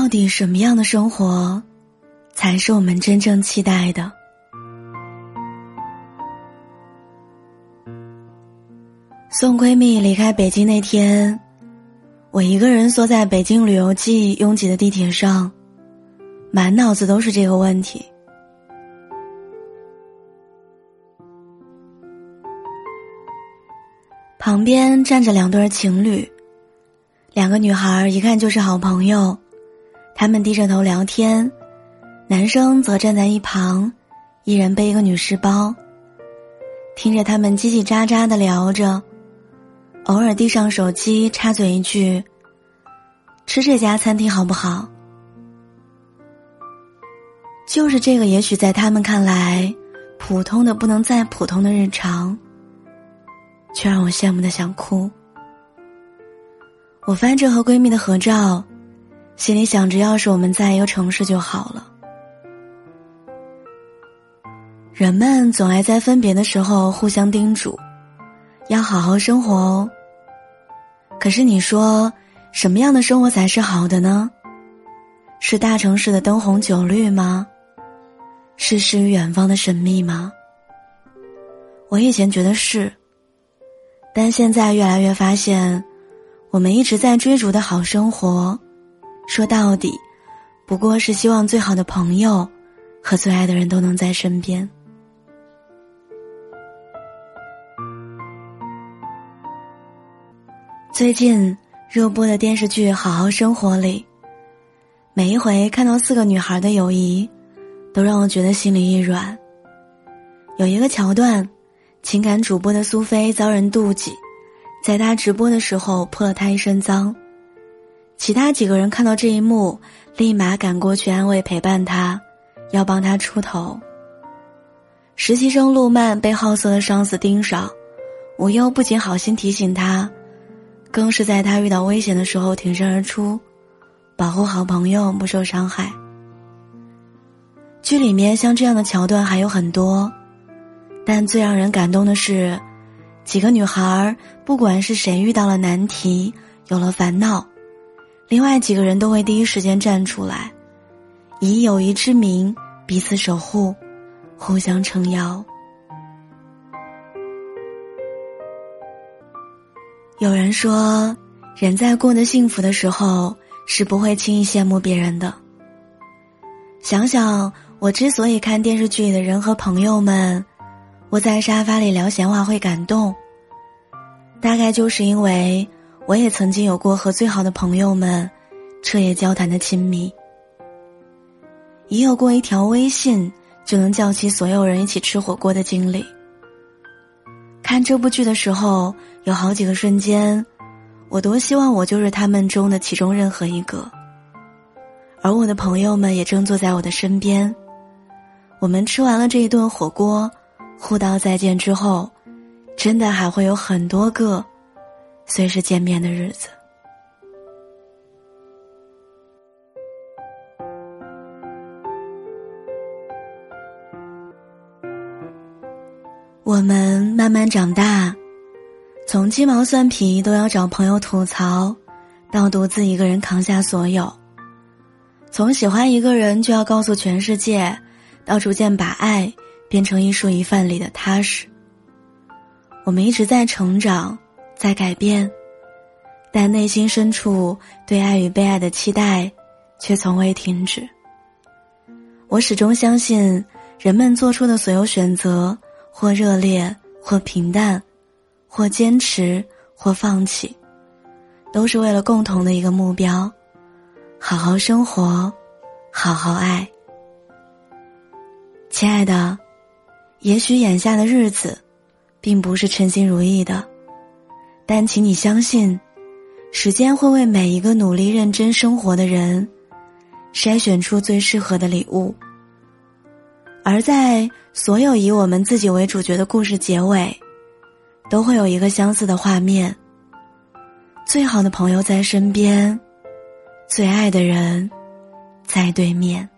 到底什么样的生活，才是我们真正期待的？送闺蜜离开北京那天，我一个人缩在北京旅游季拥挤的地铁上，满脑子都是这个问题。旁边站着两对情侣，两个女孩一看就是好朋友，他们低着头聊天，男生则站在一旁，一人背一个女士包，听着他们叽叽喳喳的聊着，偶尔递上手机插嘴一句：“吃这家餐厅好不好？”就是这个，也许在他们看来，普通的不能再普通的日常。却让我羡慕的想哭。我翻着和闺蜜的合照，心里想着，要是我们在一个城市就好了。人们总爱在分别的时候互相叮嘱，要好好生活哦。可是你说，什么样的生活才是好的呢？是大城市的灯红酒绿吗？是诗与远方的神秘吗？我以前觉得是。但现在越来越发现，我们一直在追逐的好生活，说到底，不过是希望最好的朋友和最爱的人都能在身边。最近热播的电视剧《好好生活》里，每一回看到四个女孩的友谊，都让我觉得心里一软。有一个桥段。情感主播的苏菲遭人妒忌，在她直播的时候泼了她一身脏。其他几个人看到这一幕，立马赶过去安慰陪伴他，要帮他出头。实习生陆曼被好色的上司盯上，吴优不仅好心提醒他，更是在他遇到危险的时候挺身而出，保护好朋友不受伤害。剧里面像这样的桥段还有很多。但最让人感动的是，几个女孩儿，不管是谁遇到了难题，有了烦恼，另外几个人都会第一时间站出来，以友谊之名彼此守护，互相撑腰。有人说，人在过得幸福的时候，是不会轻易羡慕别人的。想想我之所以看电视剧里的人和朋友们。我在沙发里聊闲话会感动，大概就是因为我也曾经有过和最好的朋友们彻夜交谈的亲密，也有过一条微信就能叫起所有人一起吃火锅的经历。看这部剧的时候，有好几个瞬间，我多希望我就是他们中的其中任何一个，而我的朋友们也正坐在我的身边。我们吃完了这一顿火锅。互道再见之后，真的还会有很多个随时见面的日子。我们慢慢长大，从鸡毛蒜皮都要找朋友吐槽，到独自一个人扛下所有；从喜欢一个人就要告诉全世界，到逐渐把爱。变成一蔬一饭里的踏实。我们一直在成长，在改变，但内心深处对爱与被爱的期待，却从未停止。我始终相信，人们做出的所有选择，或热烈，或平淡，或坚持，或放弃，都是为了共同的一个目标：好好生活，好好爱。亲爱的。也许眼下的日子，并不是称心如意的，但请你相信，时间会为每一个努力认真生活的人，筛选出最适合的礼物。而在所有以我们自己为主角的故事结尾，都会有一个相似的画面：最好的朋友在身边，最爱的人在对面。